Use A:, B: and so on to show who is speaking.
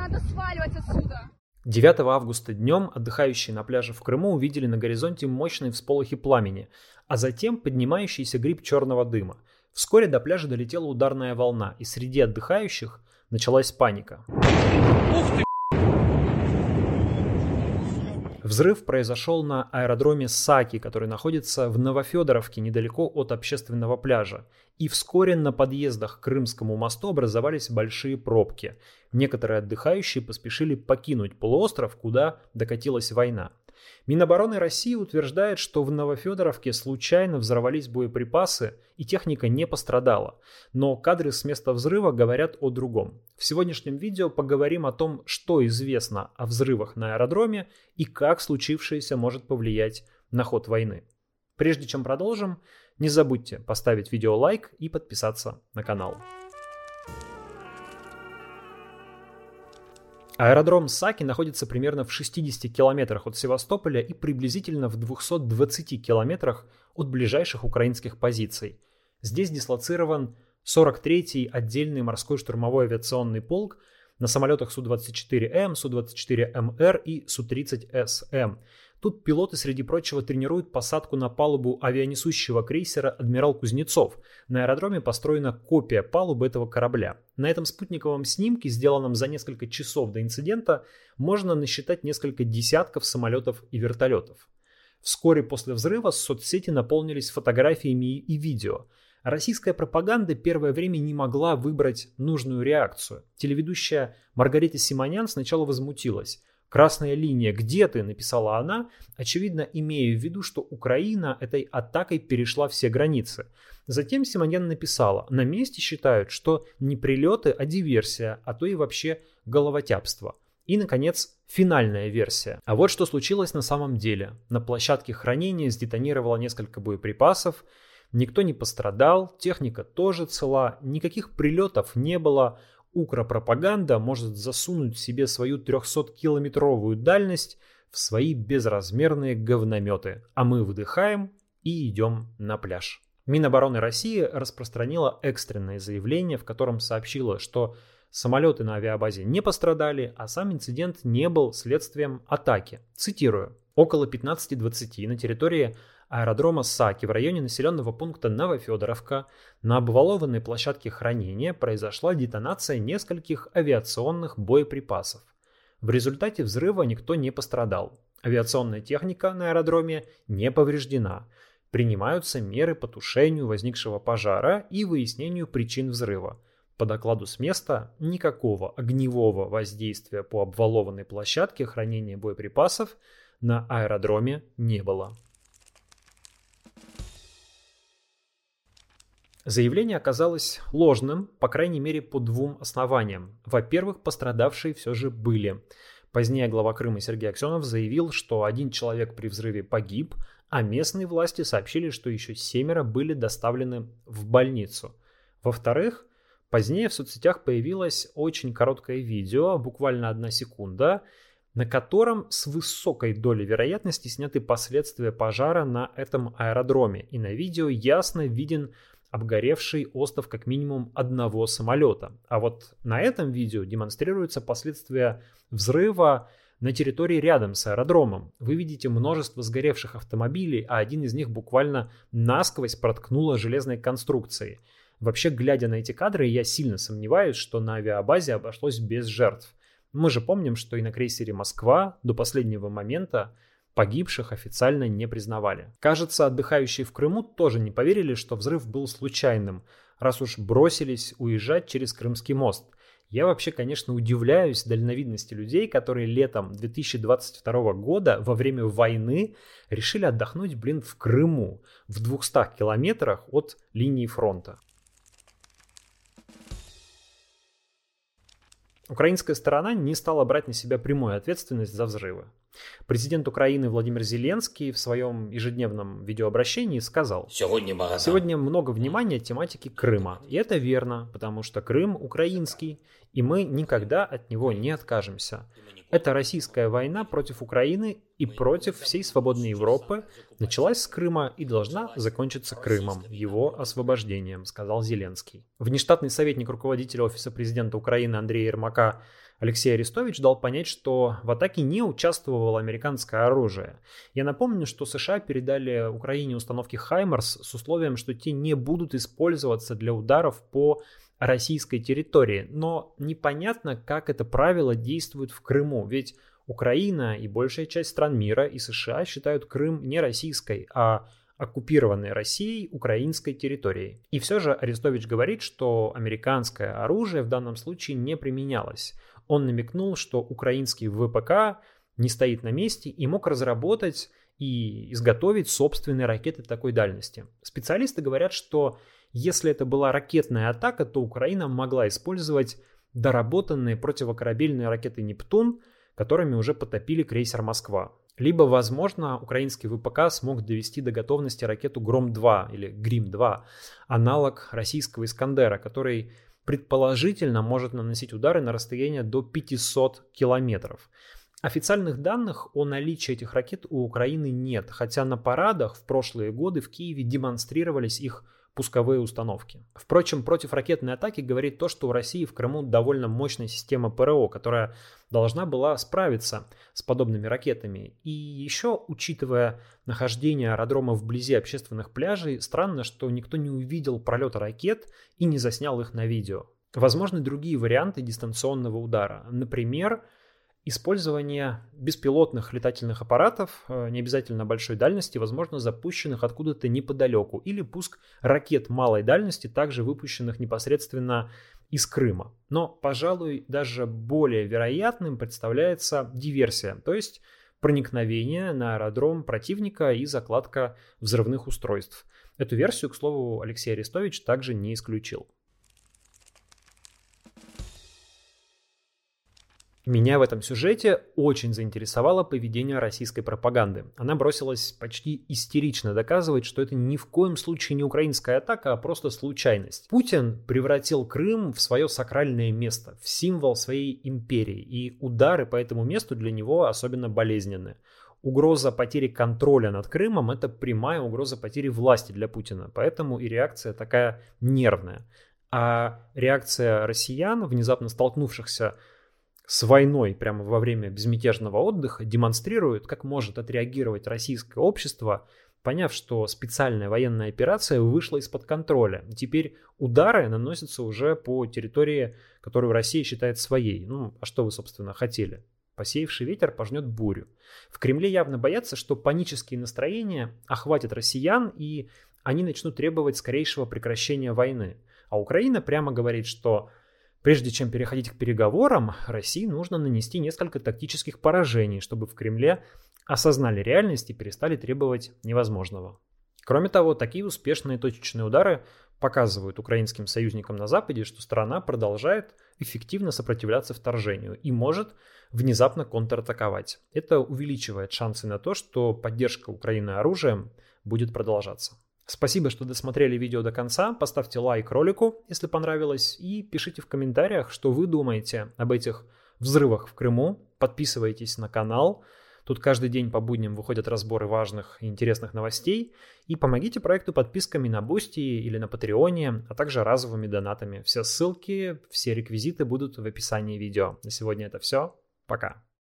A: надо сваливать отсюда.
B: 9 августа днем отдыхающие на пляже в Крыму увидели на горизонте мощные всполохи пламени, а затем поднимающийся гриб черного дыма. Вскоре до пляжа долетела ударная волна, и среди отдыхающих началась паника. Ух ты! Взрыв произошел на аэродроме Саки, который находится в Новофедоровке, недалеко от общественного пляжа. И вскоре на подъездах к Крымскому мосту образовались большие пробки. Некоторые отдыхающие поспешили покинуть полуостров, куда докатилась война. Минобороны России утверждает, что в Новофедоровке случайно взорвались боеприпасы и техника не пострадала. Но кадры с места взрыва говорят о другом. В сегодняшнем видео поговорим о том, что известно о взрывах на аэродроме и как случившееся может повлиять на ход войны. Прежде чем продолжим, не забудьте поставить видео лайк и подписаться на канал. Аэродром Саки находится примерно в 60 километрах от Севастополя и приблизительно в 220 километрах от ближайших украинских позиций. Здесь дислоцирован 43-й отдельный морской штурмовой авиационный полк на самолетах Су-24М, Су-24МР и Су-30СМ – Тут пилоты, среди прочего, тренируют посадку на палубу авианесущего крейсера «Адмирал Кузнецов». На аэродроме построена копия палубы этого корабля. На этом спутниковом снимке, сделанном за несколько часов до инцидента, можно насчитать несколько десятков самолетов и вертолетов. Вскоре после взрыва соцсети наполнились фотографиями и видео. Российская пропаганда первое время не могла выбрать нужную реакцию. Телеведущая Маргарита Симонян сначала возмутилась. «Красная линия, где ты?» – написала она, очевидно имея в виду, что Украина этой атакой перешла все границы. Затем Симоньян написала, на месте считают, что не прилеты, а диверсия, а то и вообще головотяпство. И, наконец, финальная версия. А вот что случилось на самом деле. На площадке хранения сдетонировало несколько боеприпасов, никто не пострадал, техника тоже цела, никаких прилетов не было, укропропаганда может засунуть себе свою 300-километровую дальность в свои безразмерные говнометы, а мы выдыхаем и идем на пляж. Минобороны России распространила экстренное заявление, в котором сообщила, что самолеты на авиабазе не пострадали, а сам инцидент не был следствием атаки. Цитирую. Около 15.20 на территории аэродрома Саки в районе населенного пункта Новофедоровка на обвалованной площадке хранения произошла детонация нескольких авиационных боеприпасов. В результате взрыва никто не пострадал. Авиационная техника на аэродроме не повреждена. Принимаются меры по тушению возникшего пожара и выяснению причин взрыва. По докладу с места никакого огневого воздействия по обвалованной площадке хранения боеприпасов на аэродроме не было. Заявление оказалось ложным, по крайней мере, по двум основаниям. Во-первых, пострадавшие все же были. Позднее глава Крыма Сергей Аксенов заявил, что один человек при взрыве погиб, а местные власти сообщили, что еще семеро были доставлены в больницу. Во-вторых, позднее в соцсетях появилось очень короткое видео, буквально одна секунда, на котором с высокой долей вероятности сняты последствия пожара на этом аэродроме. И на видео ясно виден обгоревший остов как минимум одного самолета. А вот на этом видео демонстрируются последствия взрыва на территории рядом с аэродромом. Вы видите множество сгоревших автомобилей, а один из них буквально насквозь проткнуло железной конструкцией. Вообще, глядя на эти кадры, я сильно сомневаюсь, что на авиабазе обошлось без жертв. Мы же помним, что и на крейсере «Москва» до последнего момента Погибших официально не признавали. Кажется, отдыхающие в Крыму тоже не поверили, что взрыв был случайным, раз уж бросились уезжать через Крымский мост. Я вообще, конечно, удивляюсь дальновидности людей, которые летом 2022 года во время войны решили отдохнуть, блин, в Крыму, в 200 километрах от линии фронта. Украинская сторона не стала брать на себя прямую ответственность за взрывы. Президент Украины Владимир Зеленский в своем ежедневном видеообращении сказал, «Сегодня много внимания тематике Крыма. И это верно, потому что Крым украинский, и мы никогда от него не откажемся. Эта российская война против Украины и против всей свободной Европы началась с Крыма и должна закончиться Крымом, его освобождением, сказал Зеленский. Внештатный советник руководителя Офиса президента Украины Андрей Ермака Алексей Арестович дал понять, что в атаке не участвовало американское оружие. Я напомню, что США передали Украине установки «Хаймарс» с условием, что те не будут использоваться для ударов по российской территории. Но непонятно, как это правило действует в Крыму, ведь Украина и большая часть стран мира и США считают Крым не российской, а оккупированной Россией украинской территорией. И все же Арестович говорит, что американское оружие в данном случае не применялось. Он намекнул, что украинский ВПК не стоит на месте и мог разработать и изготовить собственные ракеты такой дальности. Специалисты говорят, что если это была ракетная атака, то Украина могла использовать доработанные противокорабельные ракеты «Нептун», которыми уже потопили крейсер «Москва». Либо, возможно, украинский ВПК смог довести до готовности ракету «Гром-2» или «Грим-2», аналог российского «Искандера», который предположительно может наносить удары на расстояние до 500 километров. Официальных данных о наличии этих ракет у Украины нет, хотя на парадах в прошлые годы в Киеве демонстрировались их пусковые установки. Впрочем, против ракетной атаки говорит то, что у России в Крыму довольно мощная система ПРО, которая должна была справиться с подобными ракетами. И еще, учитывая нахождение аэродрома вблизи общественных пляжей, странно, что никто не увидел пролета ракет и не заснял их на видео. Возможны другие варианты дистанционного удара. Например, Использование беспилотных летательных аппаратов, э, не обязательно большой дальности, возможно запущенных откуда-то неподалеку, или пуск ракет малой дальности, также выпущенных непосредственно из Крыма. Но, пожалуй, даже более вероятным представляется диверсия, то есть проникновение на аэродром противника и закладка взрывных устройств. Эту версию, к слову, Алексей Арестович также не исключил. Меня в этом сюжете очень заинтересовало поведение российской пропаганды. Она бросилась почти истерично доказывать, что это ни в коем случае не украинская атака, а просто случайность. Путин превратил Крым в свое сакральное место, в символ своей империи, и удары по этому месту для него особенно болезненны. Угроза потери контроля над Крымом – это прямая угроза потери власти для Путина, поэтому и реакция такая нервная. А реакция россиян, внезапно столкнувшихся с войной прямо во время безмятежного отдыха демонстрирует, как может отреагировать российское общество, поняв, что специальная военная операция вышла из-под контроля. Теперь удары наносятся уже по территории, которую Россия считает своей. Ну, а что вы, собственно, хотели? Посеявший ветер пожнет бурю. В Кремле явно боятся, что панические настроения охватят россиян, и они начнут требовать скорейшего прекращения войны. А Украина прямо говорит, что Прежде чем переходить к переговорам, России нужно нанести несколько тактических поражений, чтобы в Кремле осознали реальность и перестали требовать невозможного. Кроме того, такие успешные точечные удары показывают украинским союзникам на Западе, что страна продолжает эффективно сопротивляться вторжению и может внезапно контратаковать. Это увеличивает шансы на то, что поддержка Украины оружием будет продолжаться. Спасибо, что досмотрели видео до конца. Поставьте лайк ролику, если понравилось, и пишите в комментариях, что вы думаете об этих взрывах в Крыму. Подписывайтесь на канал. Тут каждый день по будням выходят разборы важных и интересных новостей. И помогите проекту подписками на Бусти или на Патреоне, а также разовыми донатами. Все ссылки, все реквизиты будут в описании видео. На сегодня это все. Пока.